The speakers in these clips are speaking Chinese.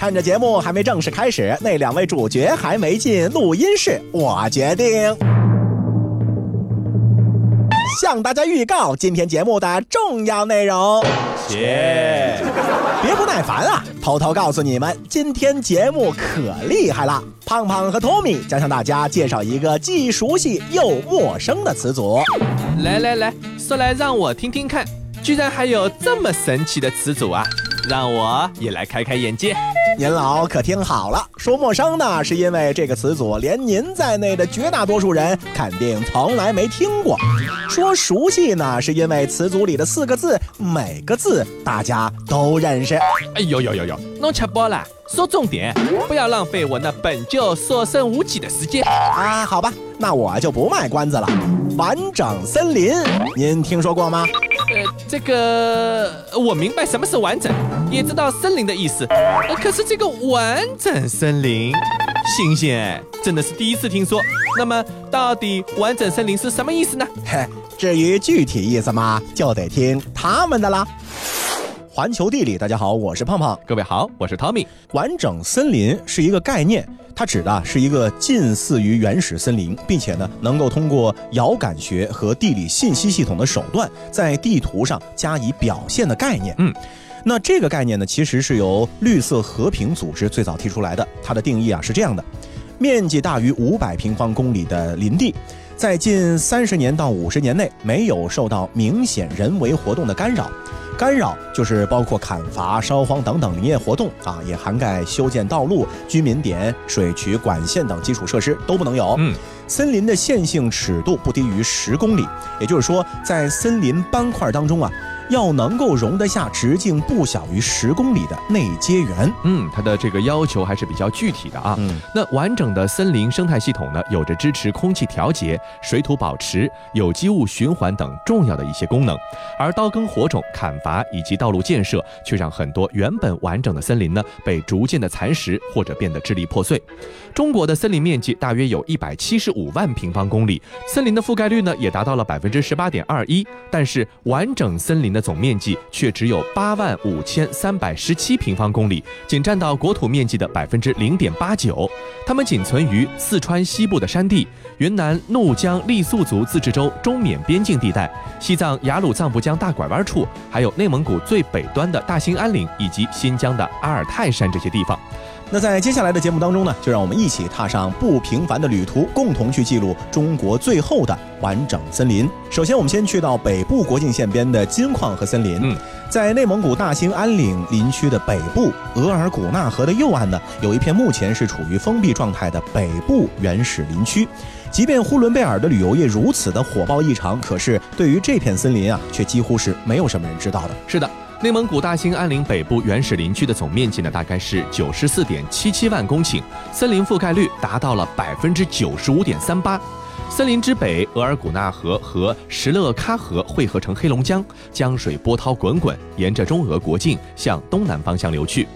趁着节目还没正式开始，那两位主角还没进录音室，我决定向大家预告今天节目的重要内容。切，别不耐烦啊！偷偷告诉你们，今天节目可厉害了。胖胖和托米将向大家介绍一个既熟悉又陌生的词组。来来来，说来让我听听看，居然还有这么神奇的词组啊！让我也来开开眼界。您老可听好了，说陌生呢，是因为这个词组连您在内的绝大多数人肯定从来没听过；说熟悉呢，是因为词组里的四个字每个字大家都认识。哎呦呦呦呦，弄吃饱了，说重点，不要浪费我那本就所剩无几的时间啊！好吧，那我就不卖关子了。完整森林，您听说过吗？呃，这个我明白什么是完整，也知道森林的意思。可是这个完整森林，星星，真的是第一次听说。那么，到底完整森林是什么意思呢？嘿，至于具体意思嘛，就得听他们的啦。环球地理，大家好，我是胖胖。各位好，我是 Tommy。完整森林是一个概念，它指的是一个近似于原始森林，并且呢能够通过遥感学和地理信息系统的手段，在地图上加以表现的概念。嗯，那这个概念呢，其实是由绿色和平组织最早提出来的。它的定义啊是这样的：面积大于五百平方公里的林地，在近三十年到五十年内没有受到明显人为活动的干扰。干扰就是包括砍伐、烧荒等等林业活动啊，也涵盖修建道路、居民点、水渠、管线等基础设施都不能有。嗯，森林的线性尺度不低于十公里，也就是说，在森林斑块当中啊。要能够容得下直径不小于十公里的内接圆，嗯，它的这个要求还是比较具体的啊。嗯，那完整的森林生态系统呢，有着支持空气调节、水土保持、有机物循环等重要的一些功能，而刀耕火种、砍伐以及道路建设，却让很多原本完整的森林呢，被逐渐的蚕食或者变得支离破碎。中国的森林面积大约有一百七十五五万平方公里，森林的覆盖率呢，也达到了百分之十八点二一，但是完整森林的总面积却只有八万五千三百十七平方公里，仅占到国土面积的百分之零点八九。它们仅存于四川西部的山地、云南怒江傈僳族自治州中缅边境地带、西藏雅鲁藏布江大拐弯处，还有内蒙古最北端的大兴安岭以及新疆的阿尔泰山这些地方。那在接下来的节目当中呢，就让我们一起踏上不平凡的旅途，共同去记录中国最后的完整森林。首先，我们先去到北部国境线边的金矿和森林。嗯，在内蒙古大兴安岭林区的北部，额尔古纳河的右岸呢，有一片目前是处于封闭状态的北部原始林区。即便呼伦贝尔的旅游业如此的火爆异常，可是对于这片森林啊，却几乎是没有什么人知道的。是的。内蒙古大兴安岭北部原始林区的总面积呢，大概是九十四点七七万公顷，森林覆盖率达到了百分之九十五点三八。森林之北，额尔古纳河和石勒喀河汇合成黑龙江，江水波涛滚滚，沿着中俄国境向东南方向流去。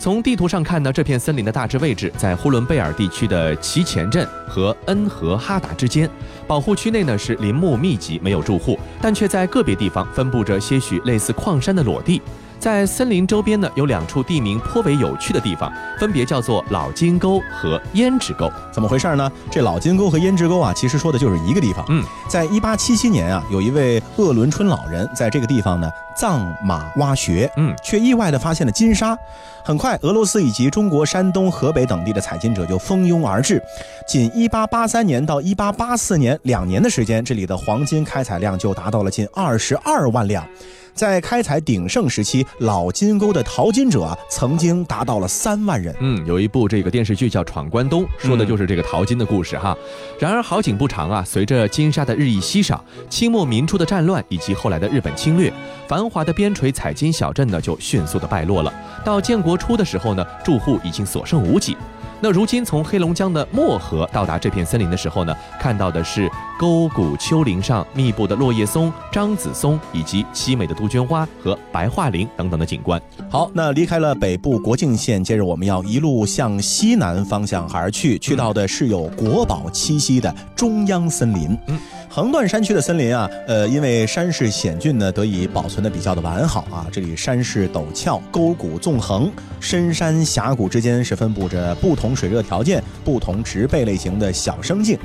从地图上看呢，这片森林的大致位置在呼伦贝尔地区的齐前镇和恩和哈达之间。保护区内呢是林木密集，没有住户，但却在个别地方分布着些许类似矿山的裸地。在森林周边呢，有两处地名颇为有趣的地方，分别叫做老金沟和胭脂沟。怎么回事呢？这老金沟和胭脂沟啊，其实说的就是一个地方。嗯，在一八七七年啊，有一位鄂伦春老人在这个地方呢藏马挖穴，嗯，却意外的发现了金沙。很快，俄罗斯以及中国山东、河北等地的采金者就蜂拥而至。仅一八八三年到一八八四年两年的时间，这里的黄金开采量就达到了近二十二万两。在开采鼎盛时期，老金沟的淘金者曾经达到了三万人。嗯，有一部这个电视剧叫《闯关东》，说的就是这个淘金的故事哈。然而好景不长啊，随着金沙的日益稀少，清末民初的战乱以及后来的日本侵略，繁华的边陲采金小镇呢就迅速的败落了。到建国初的时候呢，住户已经所剩无几。那如今从黑龙江的漠河到达这片森林的时候呢，看到的是沟谷丘陵上密布的落叶松、樟子松，以及凄美的杜鹃花和白桦林等等的景观。好，那离开了北部国境线，接着我们要一路向西南方向而去，去到的是有国宝栖息的中央森林。嗯。横断山区的森林啊，呃，因为山势险峻呢，得以保存的比较的完好啊。这里山势陡峭，沟谷纵横，深山峡谷之间是分布着不同水热条件、不同植被类型的小生境。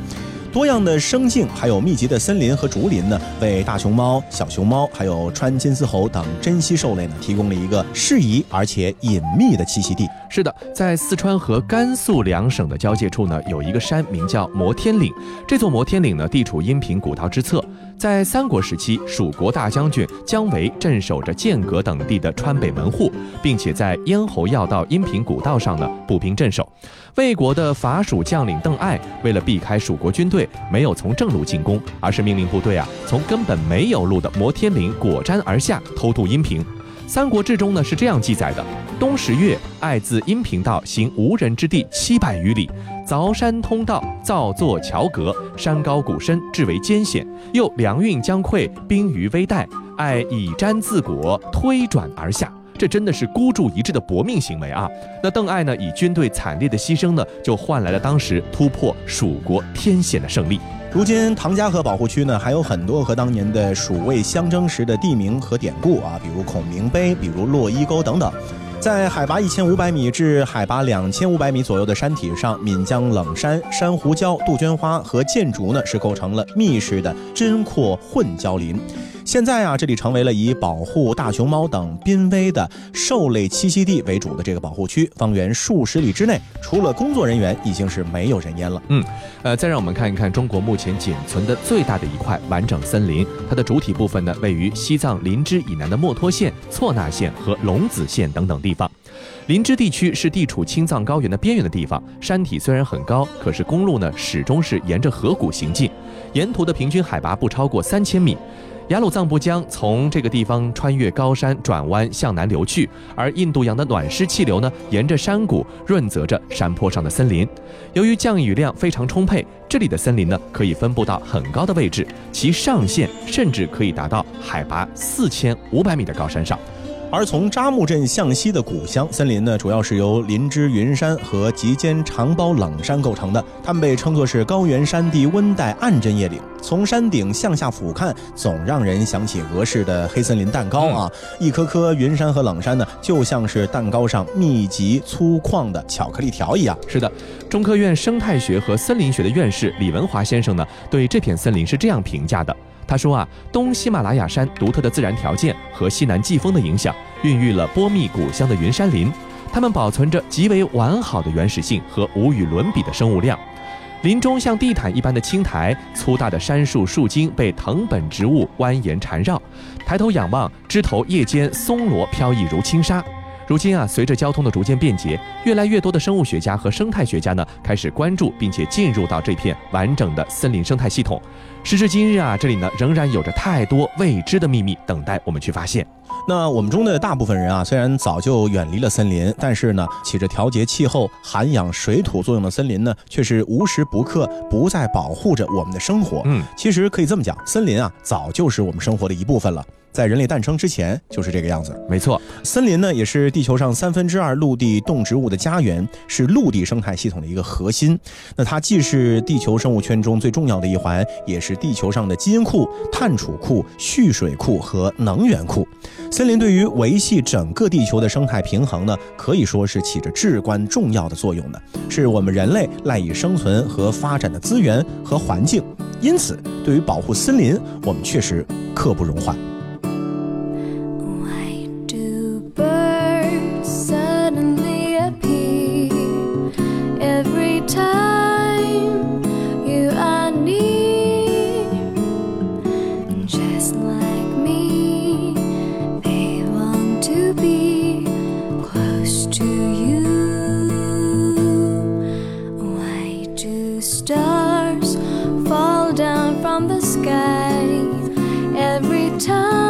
多样的生境，还有密集的森林和竹林呢，为大熊猫、小熊猫，还有川金丝猴等珍稀兽类呢，提供了一个适宜而且隐秘的栖息地。是的，在四川和甘肃两省的交界处呢，有一个山名叫摩天岭。这座摩天岭呢，地处阴平古道之侧。在三国时期，蜀国大将军姜维镇守着剑阁等地的川北门户，并且在咽喉要道阴平古道上呢步兵镇守。魏国的伐蜀将领邓艾为了避开蜀国军队，没有从正路进攻，而是命令部队啊从根本没有路的摩天岭果瞻而下，偷渡阴平。《三国志》中呢是这样记载的：冬十月，艾自阴平道行无人之地七百余里，凿山通道，造作桥阁，山高谷深，至为艰险。又粮运将溃，兵于危殆，艾以毡自裹，推转而下。这真的是孤注一掷的搏命行为啊！那邓艾呢，以军队惨烈的牺牲呢，就换来了当时突破蜀国天险的胜利。如今唐家河保护区呢，还有很多和当年的蜀魏相争时的地名和典故啊，比如孔明碑，比如洛伊沟等等。在海拔一千五百米至海拔两千五百米左右的山体上，岷江冷杉、珊瑚礁、杜鹃花和箭竹呢，是构成了密实的针阔混交林。现在啊，这里成为了以保护大熊猫等濒危的兽类栖息地为主的这个保护区，方圆数十里之内，除了工作人员，已经是没有人烟了。嗯，呃，再让我们看一看中国目前仅存的最大的一块完整森林，它的主体部分呢，位于西藏林芝以南的墨脱县、错那县和龙子县等等地方。林芝地区是地处青藏高原的边缘的地方，山体虽然很高，可是公路呢始终是沿着河谷行进，沿途的平均海拔不超过三千米。雅鲁藏布江从这个地方穿越高山转弯向南流去，而印度洋的暖湿气流呢，沿着山谷润泽着山坡上的森林。由于降雨量非常充沛，这里的森林呢可以分布到很高的位置，其上限甚至可以达到海拔四千五百米的高山上。而从扎木镇向西的古乡森林呢，主要是由林芝云山和极尖长苞冷杉构成的，它们被称作是高原山地温带暗针叶岭。从山顶向下俯瞰，总让人想起俄式的黑森林蛋糕啊！一颗颗云山和冷杉呢，就像是蛋糕上密集粗犷的巧克力条一样。是的，中科院生态学和森林学的院士李文华先生呢，对这片森林是这样评价的。他说啊，东喜马拉雅山独特的自然条件和西南季风的影响，孕育了波密古香的云杉林，它们保存着极为完好的原始性和无与伦比的生物量。林中像地毯一般的青苔，粗大的杉树树茎被藤本植物蜿蜒缠绕，抬头仰望，枝头叶间松萝飘逸如轻纱。如今啊，随着交通的逐渐便捷，越来越多的生物学家和生态学家呢，开始关注并且进入到这片完整的森林生态系统。时至今日啊，这里呢仍然有着太多未知的秘密等待我们去发现。那我们中的大部分人啊，虽然早就远离了森林，但是呢，起着调节气候、涵养水土作用的森林呢，却是无时不刻不在保护着我们的生活。嗯，其实可以这么讲，森林啊，早就是我们生活的一部分了。在人类诞生之前就是这个样子，没错。森林呢，也是地球上三分之二陆地动植物的家园，是陆地生态系统的一个核心。那它既是地球生物圈中最重要的一环，也是地球上的基因库、碳储库、蓄水库和能源库。森林对于维系整个地球的生态平衡呢，可以说是起着至关重要的作用的，是我们人类赖以生存和发展的资源和环境。因此，对于保护森林，我们确实刻不容缓。长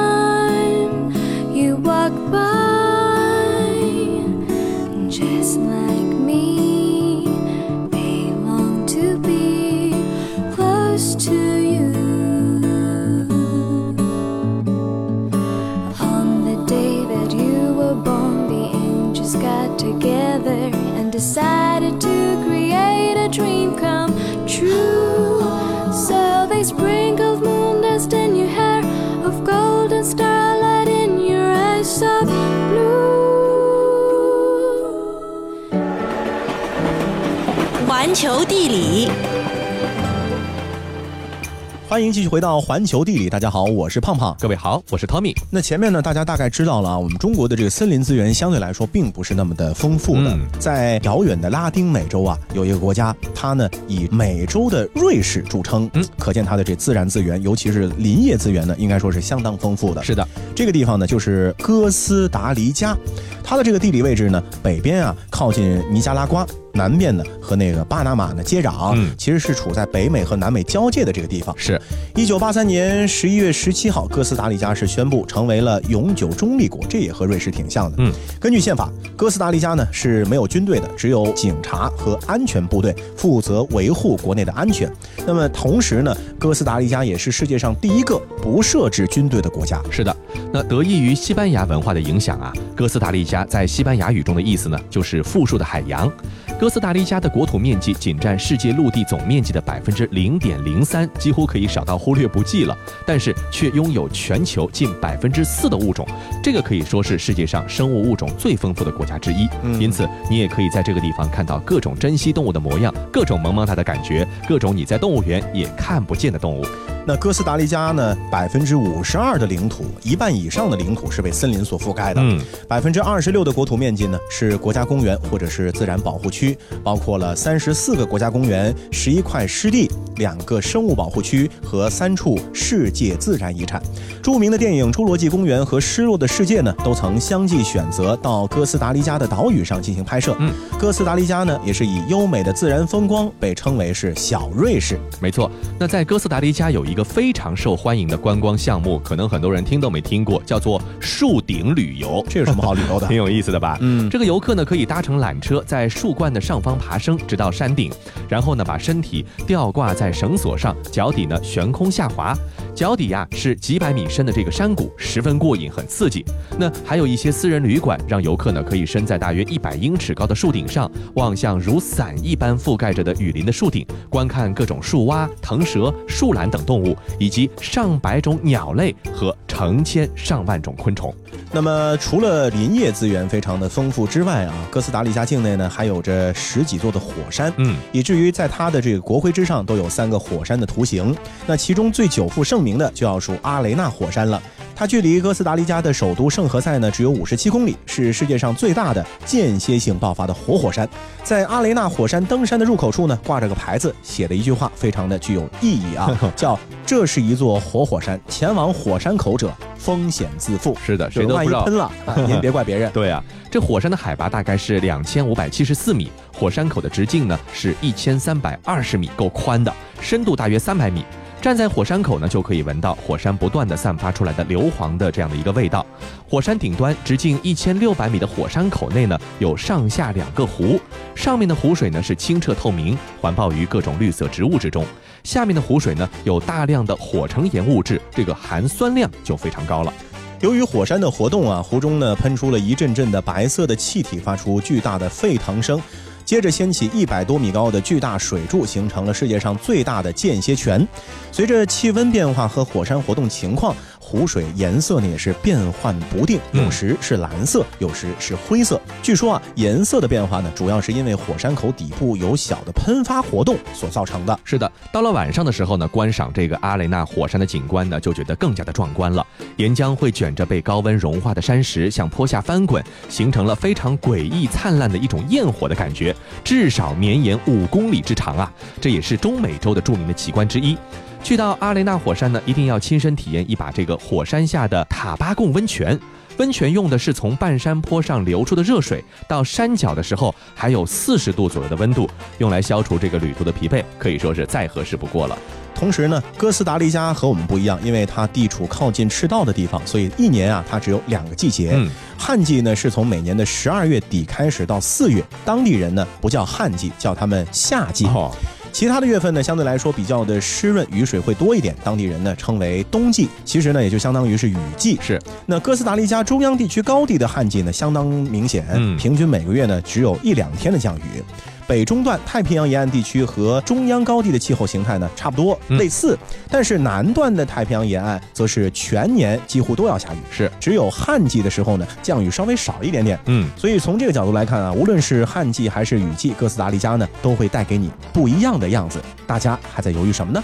欢迎继续回到环球地理，大家好，我是胖胖。各位好，我是 Tommy。那前面呢，大家大概知道了啊，我们中国的这个森林资源相对来说并不是那么的丰富的。嗯在遥远的拉丁美洲啊，有一个国家，它呢以美洲的瑞士著称，嗯可见它的这自然资源，尤其是林业资源呢，应该说是相当丰富的。是的，这个地方呢，就是哥斯达黎加，它的这个地理位置呢，北边啊靠近尼加拉瓜，南边呢和那个巴拿马呢接壤，嗯其实是处在北美和南美交界的这个地方。是一九八三年十一月十七号，哥斯达黎加是宣布成为了永久中立国，这也和瑞士挺像的。嗯，根据宪法，哥斯达黎加呢是没有军队的，只有警察和安全部队负责维护国内的安全。那么同时呢，哥斯达黎加也是世界上第一个不设置军队的国家。是的。那得益于西班牙文化的影响啊，哥斯达黎加在西班牙语中的意思呢，就是富庶的海洋。哥斯达黎加的国土面积仅占世界陆地总面积的百分之零点零三，几乎可以少到忽略不计了。但是却拥有全球近百分之四的物种，这个可以说是世界上生物物种最丰富的国家之一。嗯因此，你也可以在这个地方看到各种珍稀动物的模样，各种萌萌哒的感觉，各种你在动物园也看不见的动物。那哥斯达黎加呢，百分之五十二的领土，一半以上的领土是被森林所覆盖的。嗯，百分之二十六的国土面积呢是国家公园或者是自然保护区，包括了三十四个国家公园、十一块湿地、两个生物保护区和三处世界自然遗产。著名的电影《侏罗纪公园》和《失落的世界》呢，都曾相继选择到哥斯达黎加的岛屿上进行拍摄。嗯，哥斯达黎加呢，也是以优美的自然风光被称为是小瑞士。没错。那在哥斯达黎加有一个非常受欢迎的观光项目，可能很多人听都没听过，叫做树顶旅游。这有什么好旅游的 挺？有意思的吧？嗯这个游客呢可以搭乘缆车，在树冠的上方爬升，直到山顶，然后呢把身体吊挂在绳索上，脚底呢悬空下滑，脚底呀、是几百米深的这个山谷，十分过瘾，很刺激。那还有一些私人旅馆，让游客呢可以身在大约一百英尺高的树顶上，望向如伞一般覆盖着的雨林的树顶，观看各种树蛙、藤蛇、树懒等动物，以及上百种鸟类和成千上万种昆虫。那么，除了林业资源非常的丰富之外啊，哥斯达黎加境内呢还有着十几座的火山，嗯，以至于在它的这个国徽之上都有三个火山的图形。那其中最久负盛名的就要数阿雷纳火山了。它距离哥斯达黎加的首都圣何塞呢只有五十七公里，是世界上最大的间歇性爆发的活火山。在阿雷纳火山登山的入口处呢，挂着个牌子，写的一句话，非常的具有意义啊，叫“这是一座活火山，前往火山口者风险自负”。是的，谁都不知道。万一喷了，啊您也别怪别人。对啊，这火山的海拔大概是两千五百七十四米，火山口的直径呢是一千三百二十米，够宽的，深度大约三百米。站在火山口呢，就可以闻到火山不断的散发出来的硫磺的这样的一个味道。火山顶端直径一千六百米的火山口内呢，有上下两个湖，上面的湖水呢是清澈透明，环抱于各种绿色植物之中；下面的湖水呢有大量的火成岩物质，这个含酸量就非常高了。由于火山的活动啊，湖中呢喷出了一阵阵的白色的气体，发出巨大的沸腾声。接着掀起一百多米高的巨大水柱，形成了世界上最大的间歇泉。随着气温变化和火山活动情况，湖水颜色呢也是变幻不定，有时是蓝色，有时是灰色。据说啊，颜色的变化呢，主要是因为火山口底部有小的喷发活动所造成的。是的，到了晚上的时候呢，观赏这个阿雷纳火山的景观呢，就觉得更加的壮观了。岩浆会卷着被高温融化的山石向坡下翻滚，形成了非常诡异灿烂的一种焰火的感觉，至少绵延五公里之长啊！这也是中美洲的著名的奇观之一。去到阿雷纳火山呢，一定要亲身体验一把这个火山下的塔巴贡温泉。温泉用的是从半山坡上流出的热水，到山脚的时候还有四十度左右的温度，用来消除这个旅途的疲惫，可以说是再合适不过了。同时呢，哥斯达黎加和我们不一样，因为它地处靠近赤道的地方，所以一年啊，它只有两个季节。嗯，旱季呢是从每年的十二月底开始到四月，当地人呢不叫旱季，叫他们夏季。哦，其他的月份呢，相对来说比较的湿润，雨水会多一点，当地人呢称为冬季，其实呢也就相当于是雨季。是，那哥斯达黎加中央地区高地的旱季呢相当明显，嗯平均每个月呢只有一两天的降雨。北中段太平洋沿岸地区和中央高地的气候形态呢差不多嗯类似，但是南段的太平洋沿岸则是全年几乎都要下雨，是，只有旱季的时候呢降雨稍微少一点点。嗯，所以从这个角度来看啊，无论是旱季还是雨季，哥斯达黎加呢都会带给你不一样的样子。大家还在犹豫什么呢？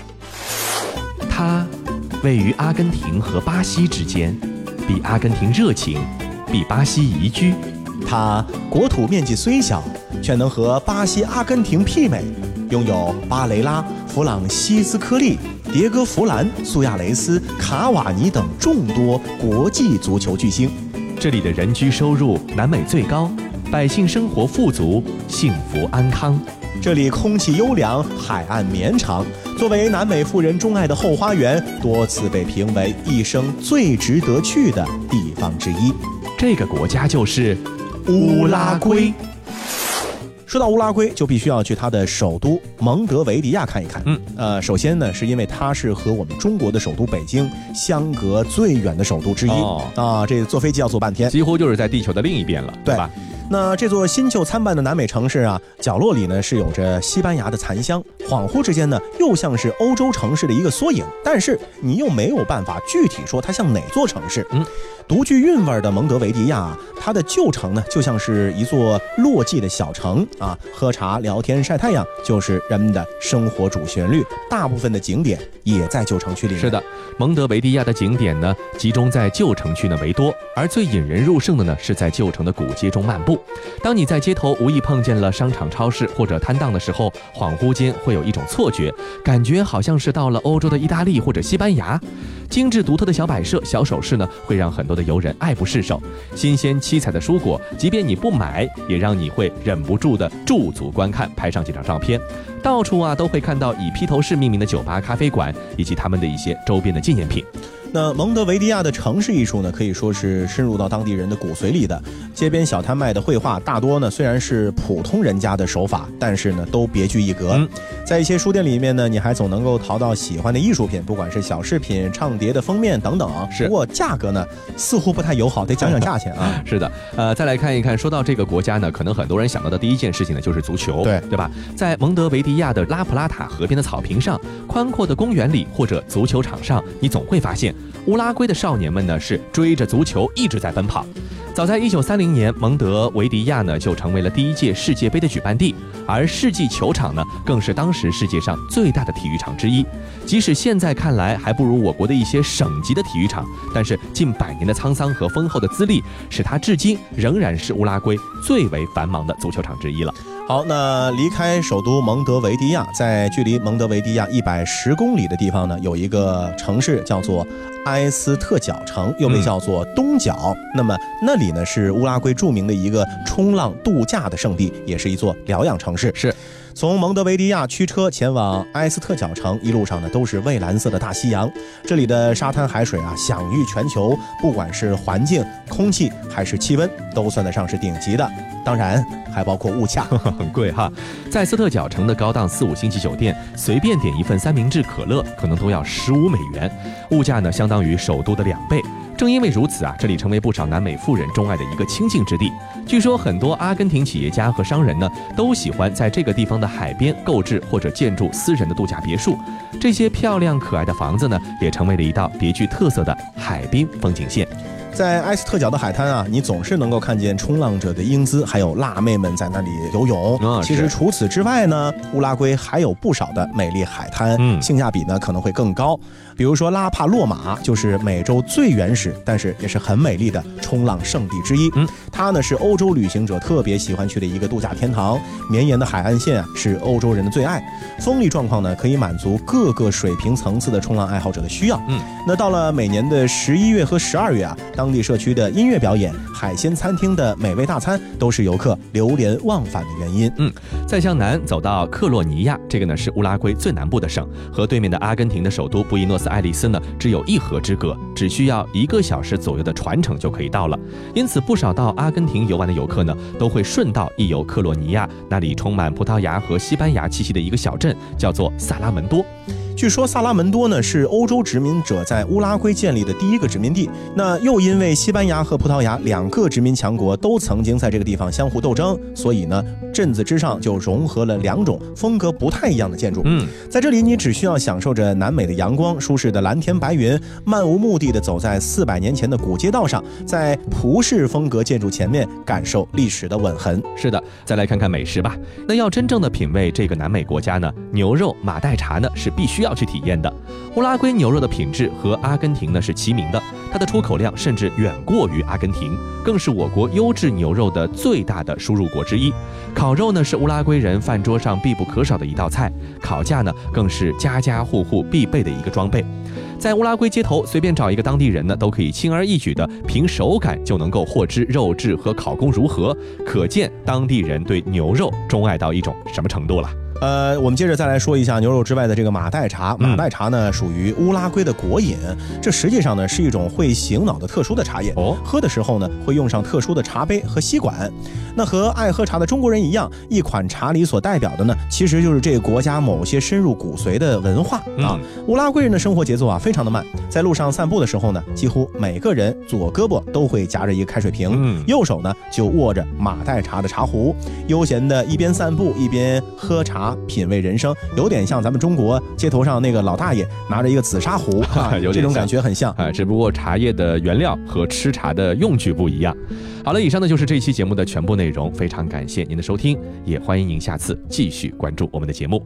它位于阿根廷和巴西之间，比阿根廷热情，比巴西宜居。它国土面积虽小，却能和巴西、阿根廷媲美，拥有巴雷拉、弗朗西斯科利、迭戈·弗兰、苏亚雷斯、卡瓦尼等众多国际足球巨星。这里的人居收入南美最高，百姓生活富足，幸福安康。这里空气优良，海岸绵长，作为南美富人钟爱的后花园，多次被评为一生最值得去的地方之一。这个国家就是乌拉圭。说到乌拉圭，就必须要去它的首都蒙德维迪亚看一看。嗯，呃，首先呢，是因为它是和我们中国的首都北京相隔最远的首都之一、哦啊，这坐飞机要坐半天。几乎就是在地球的另一边了，对吧？那这座新旧参半的南美城市啊，角落里呢是有着西班牙的残香，恍惚之间呢又像是欧洲城市的一个缩影，但是你又没有办法具体说它像哪座城市。嗯，独具韵味的蒙德维迪亚啊，它的旧城呢就像是一座落寂的小城啊，喝茶、聊天、晒太阳就是人们的生活主旋律，大部分的景点也在旧城区里面。是的，蒙德维迪亚的景点呢，集中在旧城区呢为多，而最引人入胜的呢，是在旧城的古街中漫步。当你在街头无意碰见了商场、超市或者摊档的时候，恍惚间会有一种错觉，感觉好像是到了欧洲的意大利或者西班牙。精致独特的小摆设、小首饰呢，会让很多的游人爱不释手。新鲜七彩的蔬果，即便你不买，也让你会忍不住的驻足观看，拍上几张照片。到处啊都会看到以披头士命名的酒吧、咖啡馆，以及他们的一些周边的纪念品。那蒙德维迪亚的城市艺术呢，可以说是深入到当地人的骨髓里的。街边小摊卖的绘画，大多呢虽然是普通人家的手法，但是呢都别具一格。嗯在一些书店里面呢，你还总能够淘到喜欢的艺术品，不管是小饰品、唱碟的封面等等。是不过价格呢似乎不太友好，得讲讲价钱啊。是的，呃，再来看一看，说到这个国家呢，可能很多人想到的第一件事情呢就是足球，对对吧？在蒙德维迪亚的拉普拉塔河边的草坪上、宽阔的公园里或者足球场上，你总会发现乌拉圭的少年们呢是追着足球一直在奔跑。早在1930年，蒙德维迪亚呢就成为了第一届世界杯的举办地，而世纪球场呢更是当时世界上最大的体育场之一。即使现在看来还不如我国的一些省级的体育场，但是近百年的沧桑和丰厚的资历，使它至今仍然是乌拉圭最为繁忙的足球场之一了。好，那离开首都蒙德维迪亚，在距离蒙德维迪亚一百十公里的地方呢，有一个城市叫做埃斯特角城，又被叫做东角。那么那里呢是乌拉圭著名的一个冲浪度假的圣地，也是一座疗养城市。是。从蒙德维迪亚驱车前往埃斯特角城，一路上呢都是蔚蓝色的大西洋。这里的沙滩海水啊享誉全球，不管是环境、空气还是气温，都算得上是顶级的。当然还包括物价。很贵哈，在斯特角城的高档四五星级酒店，随便点一份三明治、可乐，可能都要十五美元，物价呢相当于首都的两倍。正因为如此啊，这里成为不少南美富人钟爱的一个清静之地。据说很多阿根廷企业家和商人呢，都喜欢在这个地方的海边购置或者建筑私人的度假别墅。这些漂亮可爱的房子呢，也成为了一道别具特色的海滨风景线。在埃斯特角的海滩啊，你总是能够看见冲浪者的英姿，还有辣妹们在那里游泳。其实除此之外呢，乌拉圭还有不少的美丽海滩，嗯性价比呢可能会更高。比如说拉帕洛马，就是美洲最原始，但是也是很美丽的冲浪圣地之一。嗯，它呢是欧洲旅行者特别喜欢去的一个度假天堂。绵延的海岸线啊是欧洲人的最爱，风力状况呢可以满足各个水平层次的冲浪爱好者的需要。嗯，那到了每年的十一月和十二月啊，当地社区的音乐表演、海鲜餐厅的美味大餐，都是游客流连忘返的原因。嗯再向南走到克洛尼亚，这个呢是乌拉圭最南部的省，和对面的阿根廷的首都布宜诺斯艾利斯呢只有一河之隔，只需要一个小时左右的船程就可以到了。因此，不少到阿根廷游玩的游客呢，都会顺道一游克洛尼亚，那里充满葡萄牙和西班牙气息的一个小镇，叫做萨拉门多。据说萨拉门多呢是欧洲殖民者在乌拉圭建立的第一个殖民地。那又因为西班牙和葡萄牙两个殖民强国都曾经在这个地方相互斗争，所以呢，镇子之上就融合了两种风格不太一样的建筑。嗯，在这里，你只需要享受着南美的阳光、舒适的蓝天白云，漫无目的的走在四百年前的古街道上，在葡式风格建筑前面感受历史的吻痕。是的，再来看看美食吧。那要真正的品味这个南美国家呢，牛肉马黛茶呢是必须要去体验的。乌拉圭牛肉的品质和阿根廷呢是齐名的，它的出口量甚至远过于阿根廷，更是我国优质牛肉的最大的输入国之一。烤肉呢是乌拉圭人饭桌上必不可少的一道菜，烤架呢更是家家户户必备的一个装备。在乌拉圭街头随便找一个当地人呢，都可以轻而易举的凭手感就能够获知肉质和烤工如何，可见当地人对牛肉钟爱到一种什么程度了。呃，我们接着再来说一下牛肉之外的这个马黛茶。马黛茶呢，属于乌拉圭的国饮，这实际上呢是一种会醒脑的特殊的茶叶。哦，喝的时候呢，会用上特殊的茶杯和吸管。那和爱喝茶的中国人一样，一款茶里所代表的呢，其实就是这个国家某些深入骨髓的文化啊。乌拉圭人的生活节奏啊，非常的慢，在路上散步的时候呢，几乎每个人左胳膊都会夹着一个开水瓶，右手呢就握着马黛茶的茶壶，悠闲的一边散步一边喝茶。品味人生，有点像咱们中国街头上那个老大爷拿着一个紫砂壶，啊，有这种感觉很像啊，只不过茶叶的原料和吃茶的用具不一样。好了，以上呢就是这期节目的全部内容，非常感谢您的收听，也欢迎您下次继续关注我们的节目。